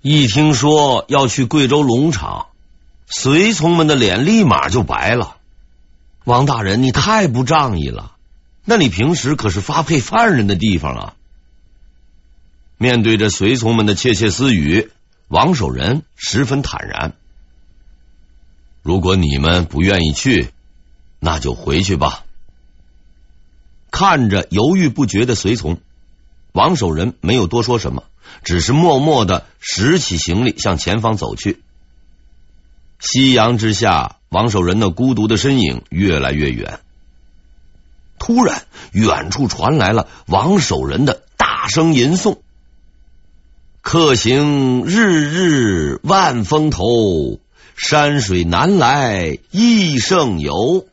一听说要去贵州龙场，随从们的脸立马就白了。王大人，你太不仗义了！那你平时可是发配犯人的地方啊！面对着随从们的窃窃私语，王守仁十分坦然。如果你们不愿意去，那就回去吧。看着犹豫不决的随从，王守仁没有多说什么，只是默默的拾起行李向前方走去。夕阳之下，王守仁那孤独的身影越来越远。突然，远处传来了王守仁的大声吟诵：“客行日日万峰头，山水南来一胜游。”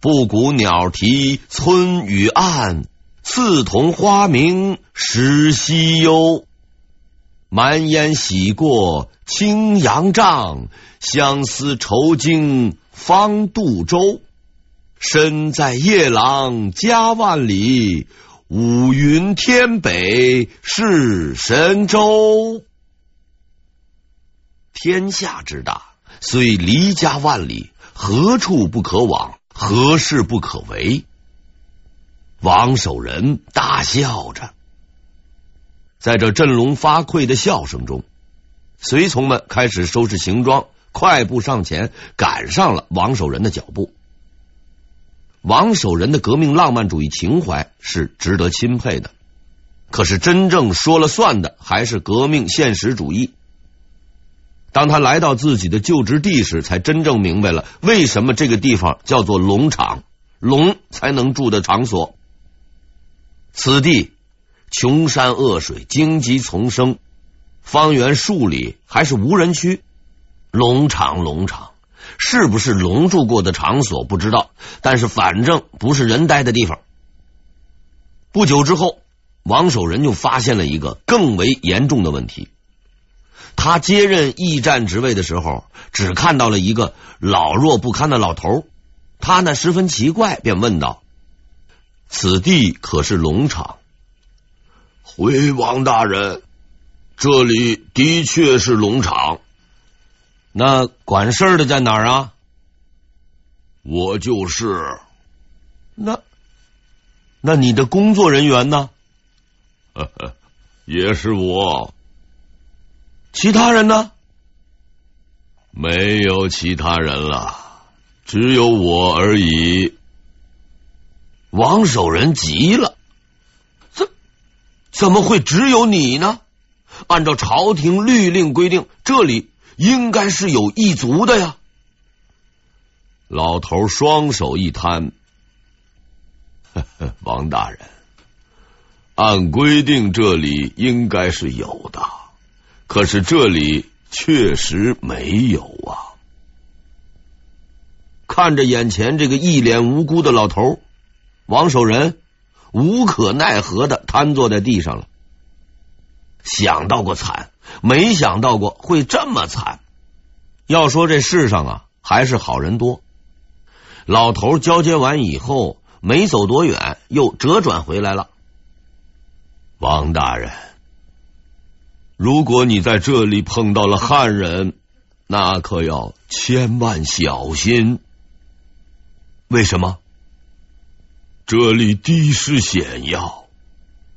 布谷鸟啼村雨暗，刺桐花明时西幽。满烟洗过青阳帐，相思愁经方渡舟。身在夜郎家万里，五云天北是神州。天下之大，虽离家万里，何处不可往？何事不可为？王守仁大笑着，在这振聋发聩的笑声中，随从们开始收拾行装，快步上前，赶上了王守仁的脚步。王守仁的革命浪漫主义情怀是值得钦佩的，可是真正说了算的还是革命现实主义。当他来到自己的就职地时，才真正明白了为什么这个地方叫做龙场，龙才能住的场所。此地穷山恶水，荆棘丛生，方圆数里还是无人区。龙场，龙场是不是龙住过的场所不知道，但是反正不是人待的地方。不久之后，王守仁就发现了一个更为严重的问题。他接任驿站职位的时候，只看到了一个老弱不堪的老头。他呢十分奇怪，便问道：“此地可是龙场？”回王大人，这里的确是龙场。那管事儿的在哪儿啊？我就是。那那你的工作人员呢？呵呵，也是我。其他人呢？没有其他人了，只有我而已。王守仁急了，怎怎么会只有你呢？按照朝廷律令规定，这里应该是有一族的呀。老头双手一摊，王大人，按规定这里应该是有的。可是这里确实没有啊！看着眼前这个一脸无辜的老头，王守仁无可奈何的瘫坐在地上了。想到过惨，没想到过会这么惨。要说这世上啊，还是好人多。老头交接完以后，没走多远，又折转回来了。王大人。如果你在这里碰到了汉人，那可要千万小心。为什么？这里地势险要，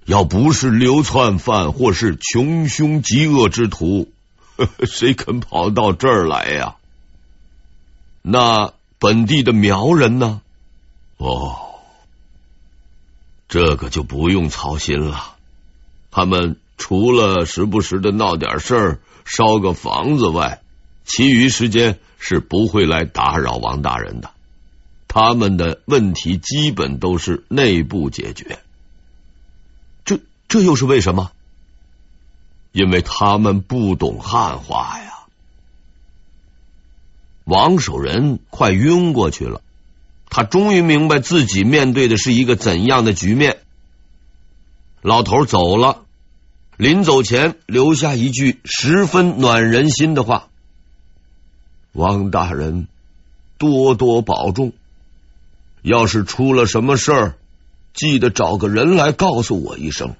要不是流窜犯或是穷凶极恶之徒，呵呵，谁肯跑到这儿来呀？那本地的苗人呢？哦，这个就不用操心了，他们。除了时不时的闹点事儿、烧个房子外，其余时间是不会来打扰王大人的。他们的问题基本都是内部解决。这这又是为什么？因为他们不懂汉话呀！王守仁快晕过去了，他终于明白自己面对的是一个怎样的局面。老头走了。临走前留下一句十分暖人心的话：“王大人，多多保重。要是出了什么事儿，记得找个人来告诉我一声，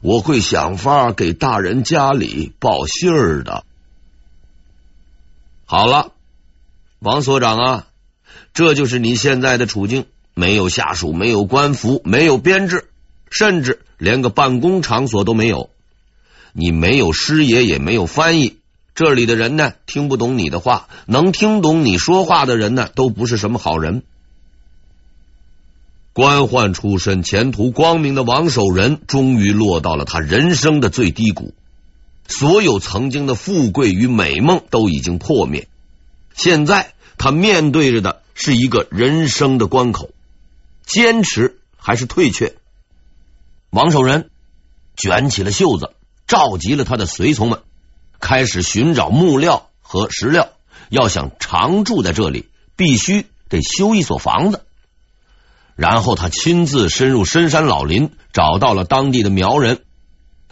我会想法给大人家里报信儿的。好了，王所长啊，这就是你现在的处境：没有下属，没有官服，没有编制，甚至连个办公场所都没有。你没有师爷，也没有翻译。这里的人呢，听不懂你的话；能听懂你说话的人呢，都不是什么好人。官宦出身、前途光明的王守仁，终于落到了他人生的最低谷。所有曾经的富贵与美梦都已经破灭，现在他面对着的是一个人生的关口：坚持还是退却？王守仁卷起了袖子，召集了他的随从们，开始寻找木料和石料。要想常住在这里，必须得修一所房子。然后他亲自深入深山老林，找到了当地的苗人，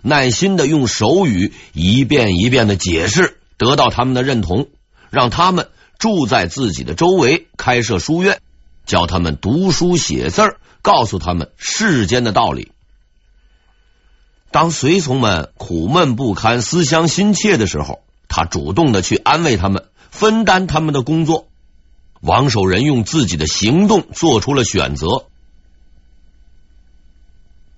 耐心的用手语一遍一遍的解释，得到他们的认同，让他们住在自己的周围，开设书院，教他们读书写字，告诉他们世间的道理。当随从们苦闷不堪、思乡心切的时候，他主动的去安慰他们，分担他们的工作。王守仁用自己的行动做出了选择。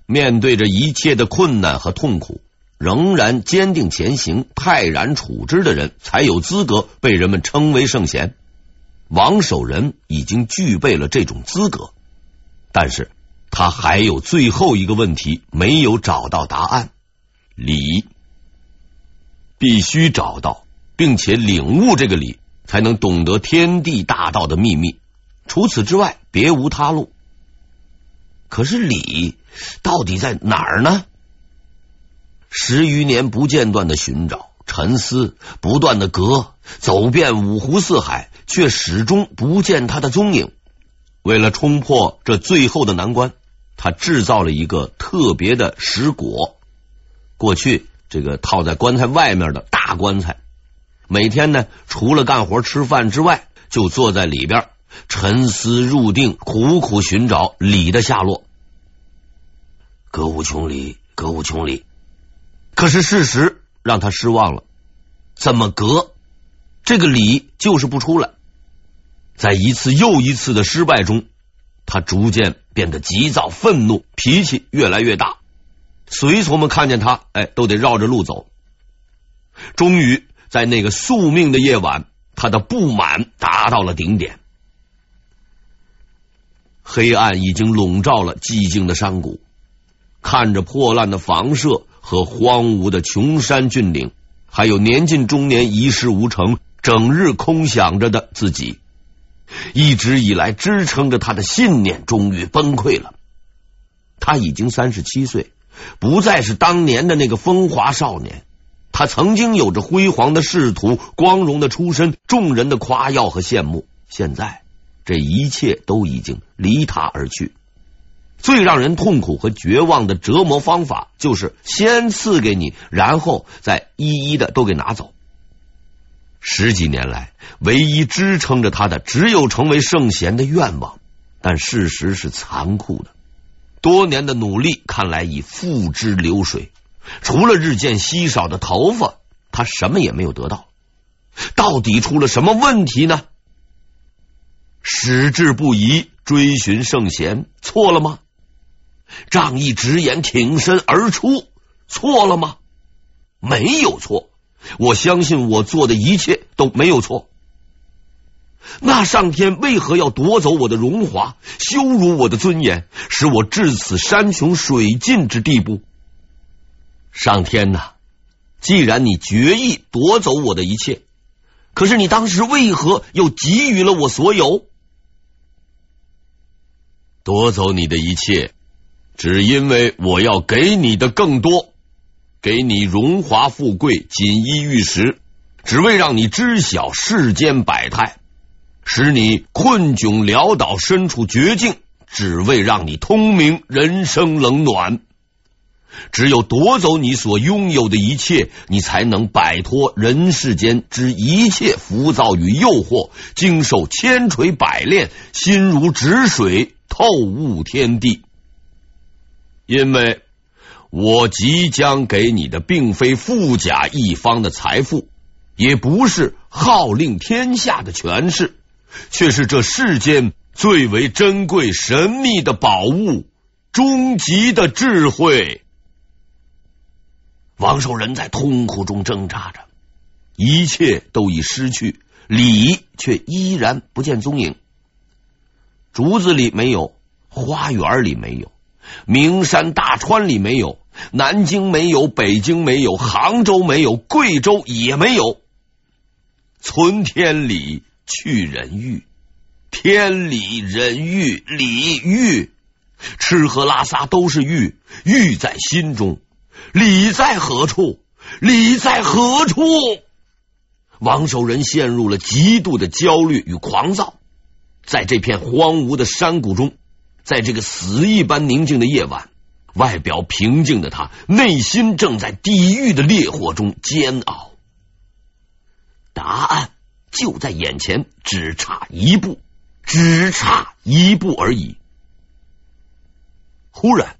面对着一切的困难和痛苦，仍然坚定前行、泰然处之的人，才有资格被人们称为圣贤。王守仁已经具备了这种资格，但是他还有最后一个问题没有找到答案：理，必须找到，并且领悟这个理。才能懂得天地大道的秘密，除此之外别无他路。可是理到底在哪儿呢？十余年不间断的寻找、沉思，不断的隔，走遍五湖四海，却始终不见他的踪影。为了冲破这最后的难关，他制造了一个特别的石椁，过去这个套在棺材外面的大棺材。每天呢，除了干活吃饭之外，就坐在里边沉思入定，苦苦寻找理的下落。格无穷理，格无穷理。可是事实让他失望了，怎么格这个理就是不出来。在一次又一次的失败中，他逐渐变得急躁愤怒，脾气越来越大。随从们看见他，哎，都得绕着路走。终于。在那个宿命的夜晚，他的不满达到了顶点。黑暗已经笼罩了寂静的山谷，看着破烂的房舍和荒芜的穷山峻岭，还有年近中年、一事无成、整日空想着的自己，一直以来支撑着他的信念终于崩溃了。他已经三十七岁，不再是当年的那个风华少年。他曾经有着辉煌的仕途、光荣的出身、众人的夸耀和羡慕，现在这一切都已经离他而去。最让人痛苦和绝望的折磨方法，就是先赐给你，然后再一一的都给拿走。十几年来，唯一支撑着他的，只有成为圣贤的愿望。但事实是残酷的，多年的努力看来已付之流水。除了日渐稀少的头发，他什么也没有得到。到底出了什么问题呢？矢志不移，追寻圣贤，错了吗？仗义直言，挺身而出，错了吗？没有错，我相信我做的一切都没有错。那上天为何要夺走我的荣华，羞辱我的尊严，使我至此山穷水尽之地步？上天呐，既然你决意夺走我的一切，可是你当时为何又给予了我所有？夺走你的一切，只因为我要给你的更多，给你荣华富贵、锦衣玉食，只为让你知晓世间百态，使你困窘潦倒、身处绝境，只为让你通明人生冷暖。只有夺走你所拥有的一切，你才能摆脱人世间之一切浮躁与诱惑，经受千锤百炼，心如止水，透悟天地。因为我即将给你的并非富甲一方的财富，也不是号令天下的权势，却是这世间最为珍贵神秘的宝物——终极的智慧。王守仁在痛苦中挣扎着，一切都已失去，礼却依然不见踪影。竹子里没有，花园里没有，名山大川里没有，南京没有，北京没有，杭州没有，贵州也没有。存天理，去人欲。天理人欲，礼欲，吃喝拉撒都是欲，欲在心中。理在何处？理在何处？王守仁陷入了极度的焦虑与狂躁。在这片荒芜的山谷中，在这个死一般宁静的夜晚，外表平静的他，内心正在地狱的烈火中煎熬。答案就在眼前，只差一步，只差一步而已。忽然，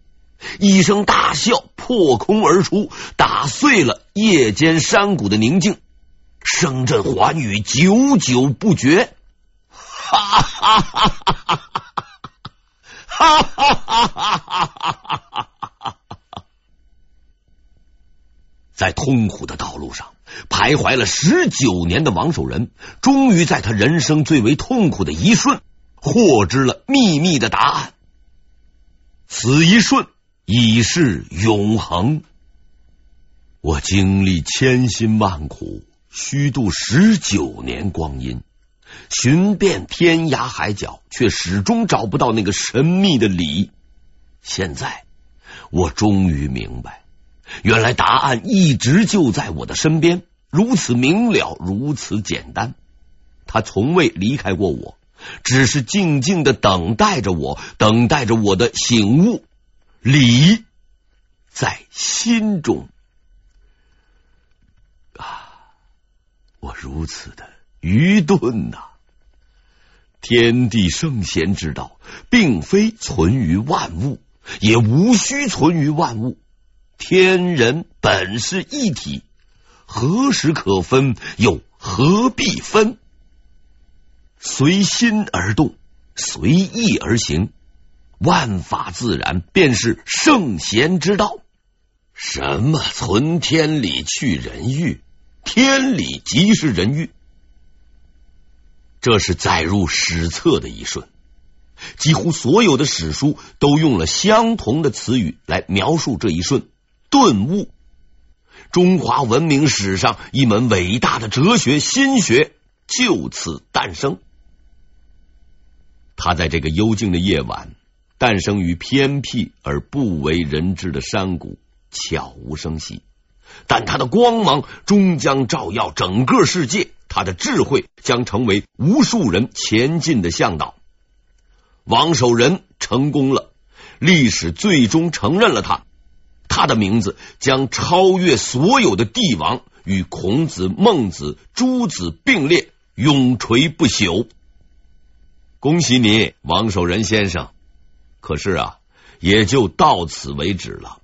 一声大笑破空而出，打碎了夜间山谷的宁静，声震寰宇，久久不绝。哈哈哈哈哈！哈哈哈哈哈！在痛苦的道路上徘徊了十九年的王守仁，终于在他人生最为痛苦的一瞬，获知了秘密的答案。此一瞬已是永恒。我经历千辛万苦，虚度十九年光阴。寻遍天涯海角，却始终找不到那个神秘的理。现在，我终于明白，原来答案一直就在我的身边，如此明了，如此简单。他从未离开过我，只是静静的等待着我，等待着我的醒悟。理在心中啊！我如此的。愚钝呐、天地圣贤之道，并非存于万物，也无需存于万物。天人本是一体，何时可分？又何必分？随心而动，随意而行，万法自然，便是圣贤之道。什么存天理，去人欲？天理即是人欲。这是载入史册的一瞬，几乎所有的史书都用了相同的词语来描述这一瞬。顿悟，中华文明史上一门伟大的哲学心学就此诞生。他在这个幽静的夜晚，诞生于偏僻而不为人知的山谷，悄无声息，但他的光芒终将照耀整个世界。他的智慧将成为无数人前进的向导。王守仁成功了，历史最终承认了他，他的名字将超越所有的帝王，与孔子、孟子、诸子并列，永垂不朽。恭喜你，王守仁先生！可是啊，也就到此为止了。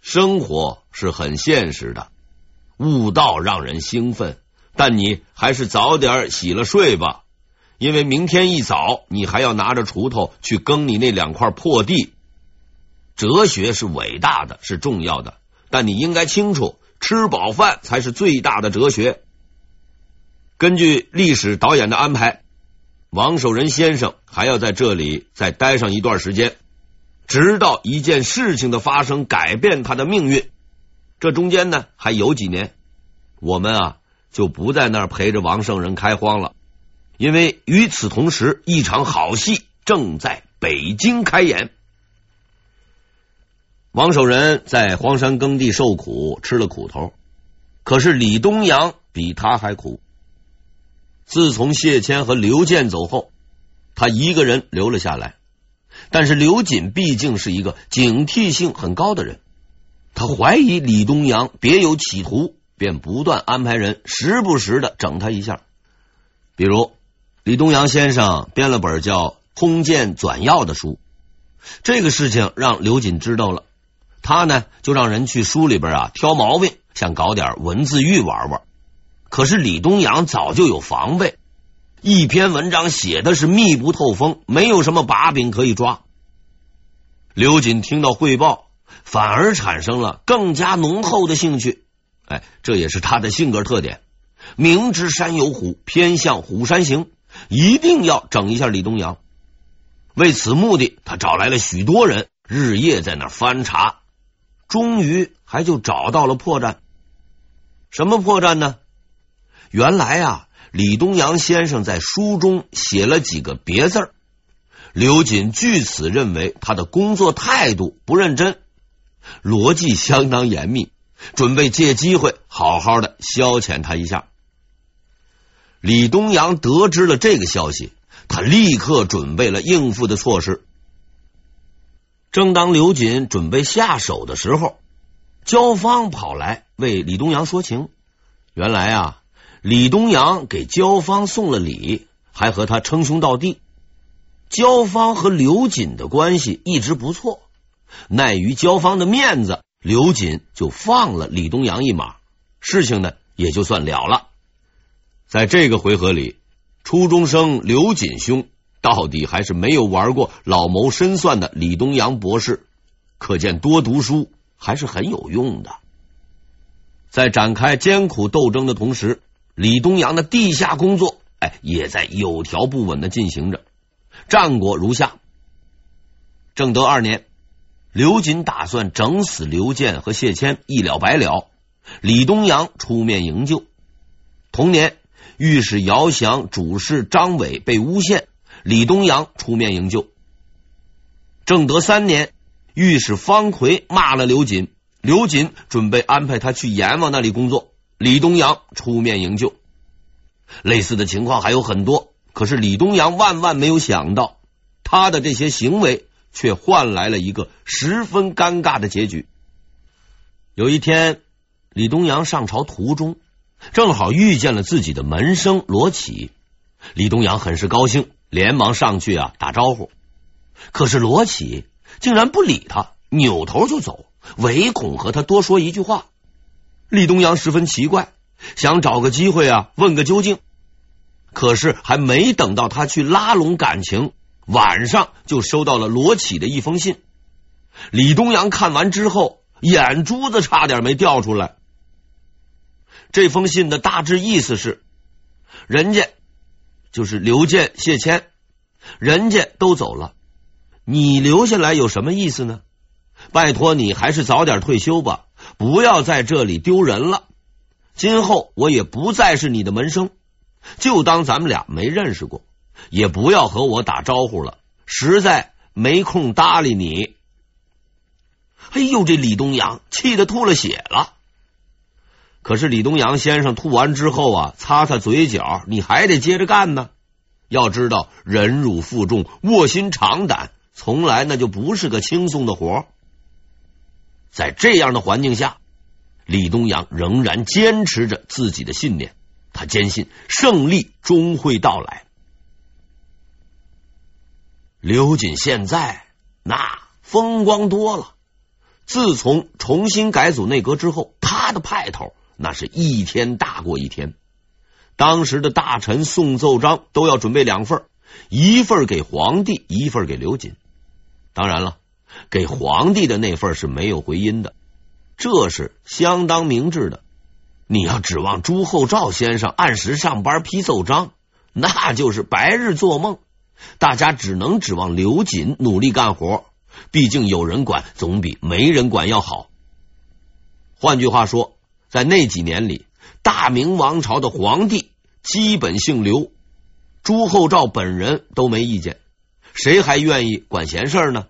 生活是很现实的，悟道让人兴奋。但你还是早点洗了睡吧，因为明天一早你还要拿着锄头去耕你那两块破地。哲学是伟大的，是重要的，但你应该清楚，吃饱饭才是最大的哲学。根据历史导演的安排，王守仁先生还要在这里再待上一段时间，直到一件事情的发生改变他的命运。这中间呢，还有几年，我们啊。就不在那儿陪着王圣人开荒了，因为与此同时，一场好戏正在北京开演。王守仁在荒山耕地受苦，吃了苦头，可是李东阳比他还苦。自从谢谦和刘健走后，他一个人留了下来。但是刘瑾毕竟是一个警惕性很高的人，他怀疑李东阳别有企图。便不断安排人，时不时的整他一下。比如李东阳先生编了本叫《通鉴纂要》的书，这个事情让刘瑾知道了，他呢就让人去书里边啊挑毛病，想搞点文字狱玩玩。可是李东阳早就有防备，一篇文章写的是密不透风，没有什么把柄可以抓。刘瑾听到汇报，反而产生了更加浓厚的兴趣。哎，这也是他的性格特点。明知山有虎，偏向虎山行，一定要整一下李东阳。为此目的，他找来了许多人，日夜在那翻查，终于还就找到了破绽。什么破绽呢？原来啊，李东阳先生在书中写了几个别字儿，刘瑾据此认为他的工作态度不认真，逻辑相当严密。准备借机会好好的消遣他一下。李东阳得知了这个消息，他立刻准备了应付的措施。正当刘瑾准备下手的时候，焦芳跑来为李东阳说情。原来啊，李东阳给焦芳送了礼，还和他称兄道弟。焦芳和刘瑾的关系一直不错，碍于焦芳的面子。刘瑾就放了李东阳一马，事情呢也就算了了。在这个回合里，初中生刘瑾兄到底还是没有玩过老谋深算的李东阳博士，可见多读书还是很有用的。在展开艰苦斗争的同时，李东阳的地下工作哎也在有条不紊的进行着。战果如下：正德二年。刘瑾打算整死刘健和谢谦，一了百了。李东阳出面营救。同年，御史姚祥、主事张伟被诬陷，李东阳出面营救。正德三年，御史方奎骂了刘瑾，刘瑾准备安排他去阎王那里工作，李东阳出面营救。类似的情况还有很多，可是李东阳万万没有想到，他的这些行为。却换来了一个十分尴尬的结局。有一天，李东阳上朝途中，正好遇见了自己的门生罗启。李东阳很是高兴，连忙上去啊打招呼。可是罗启竟然不理他，扭头就走，唯恐和他多说一句话。李东阳十分奇怪，想找个机会啊问个究竟。可是还没等到他去拉拢感情。晚上就收到了罗启的一封信，李东阳看完之后，眼珠子差点没掉出来。这封信的大致意思是：人家就是刘健、谢谦，人家都走了，你留下来有什么意思呢？拜托你还是早点退休吧，不要在这里丢人了。今后我也不再是你的门生，就当咱们俩没认识过。也不要和我打招呼了，实在没空搭理你。哎呦，这李东阳气得吐了血了。可是李东阳先生吐完之后啊，擦擦嘴角，你还得接着干呢。要知道，忍辱负重、卧薪尝胆，从来那就不是个轻松的活。在这样的环境下，李东阳仍然坚持着自己的信念，他坚信胜利终会到来。刘瑾现在那风光多了。自从重新改组内阁之后，他的派头那是一天大过一天。当时的大臣送奏章都要准备两份，一份给皇帝，一份给刘瑾。当然了，给皇帝的那份是没有回音的，这是相当明智的。你要指望朱厚照先生按时上班批奏章，那就是白日做梦。大家只能指望刘瑾努力干活，毕竟有人管总比没人管要好。换句话说，在那几年里，大明王朝的皇帝基本姓刘，朱厚照本人都没意见，谁还愿意管闲事呢？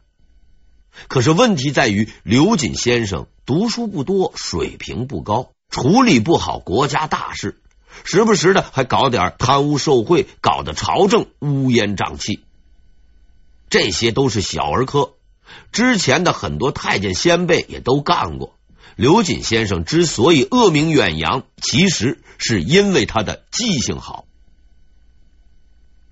可是问题在于，刘瑾先生读书不多，水平不高，处理不好国家大事。时不时的还搞点贪污受贿，搞得朝政乌烟瘴气，这些都是小儿科。之前的很多太监先辈也都干过。刘瑾先生之所以恶名远扬，其实是因为他的记性好。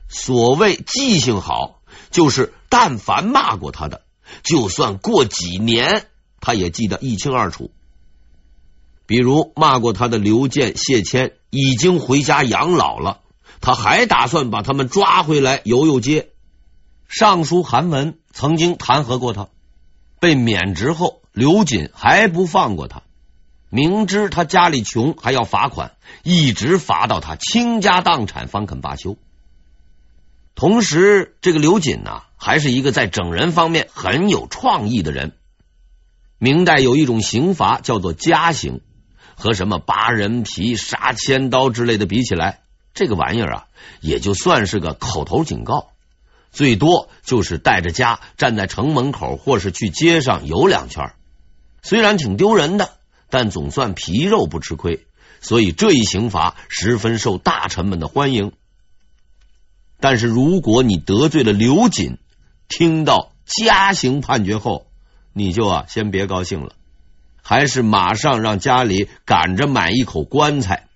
所谓记性好，就是但凡骂过他的，就算过几年，他也记得一清二楚。比如骂过他的刘健、谢谦已经回家养老了，他还打算把他们抓回来游游街。尚书韩文曾经弹劾过他，被免职后，刘瑾还不放过他，明知他家里穷还要罚款，一直罚到他倾家荡产方肯罢休。同时，这个刘瑾呢，还是一个在整人方面很有创意的人。明代有一种刑罚叫做枷刑。和什么扒人皮、杀千刀之类的比起来，这个玩意儿啊，也就算是个口头警告，最多就是带着家站在城门口，或是去街上游两圈。虽然挺丢人的，但总算皮肉不吃亏，所以这一刑罚十分受大臣们的欢迎。但是如果你得罪了刘瑾，听到加刑判决后，你就啊先别高兴了。还是马上让家里赶着买一口棺材，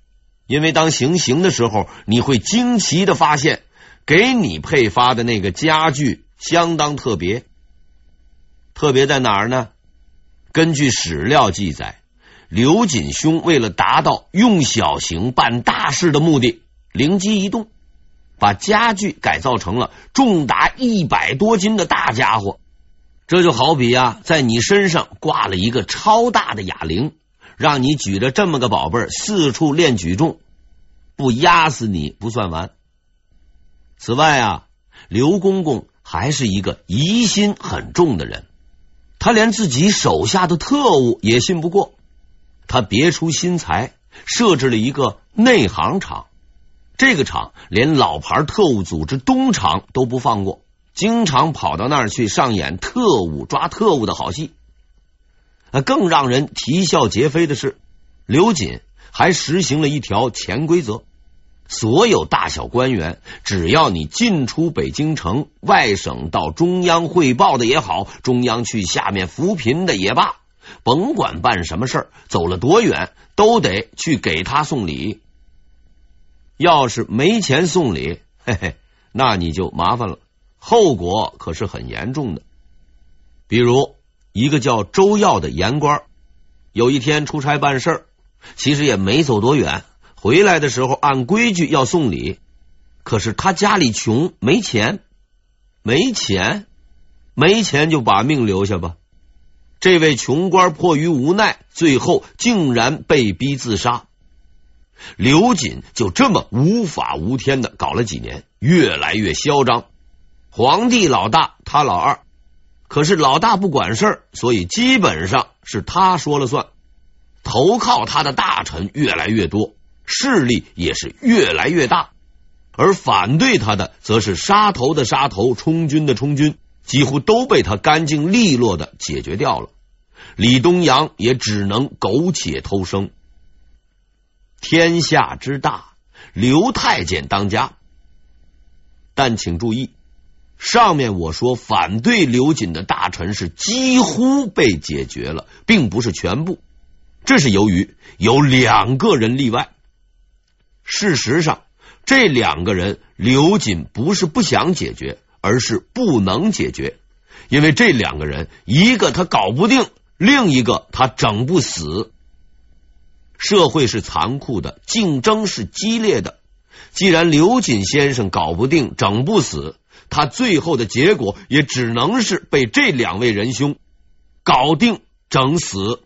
因为当行刑的时候，你会惊奇的发现，给你配发的那个家具相当特别。特别在哪儿呢？根据史料记载，刘瑾兄为了达到用小刑办大事的目的，灵机一动，把家具改造成了重达一百多斤的大家伙。这就好比呀，在你身上挂了一个超大的哑铃，让你举着这么个宝贝四处练举重，不压死你不算完。此外啊，刘公公还是一个疑心很重的人，他连自己手下的特务也信不过，他别出心裁，设置了一个内行厂，这个厂连老牌特务组织东厂都不放过。经常跑到那儿去上演特务抓特务的好戏。更让人啼笑皆非的是，刘瑾还实行了一条潜规则：所有大小官员，只要你进出北京城、外省到中央汇报的也好，中央去下面扶贫的也罢，甭管办什么事儿，走了多远，都得去给他送礼。要是没钱送礼，嘿嘿，那你就麻烦了。后果可是很严重的。比如一个叫周耀的言官，有一天出差办事儿，其实也没走多远，回来的时候按规矩要送礼，可是他家里穷，没钱，没钱，没钱就把命留下吧。这位穷官迫于无奈，最后竟然被逼自杀。刘瑾就这么无法无天的搞了几年，越来越嚣张。皇帝老大，他老二，可是老大不管事儿，所以基本上是他说了算。投靠他的大臣越来越多，势力也是越来越大，而反对他的，则是杀头的杀头，充军的充军，几乎都被他干净利落的解决掉了。李东阳也只能苟且偷生。天下之大，刘太监当家，但请注意。上面我说反对刘瑾的大臣是几乎被解决了，并不是全部。这是由于有两个人例外。事实上，这两个人刘瑾不是不想解决，而是不能解决。因为这两个人，一个他搞不定，另一个他整不死。社会是残酷的，竞争是激烈的。既然刘瑾先生搞不定，整不死。他最后的结果也只能是被这两位仁兄搞定整死。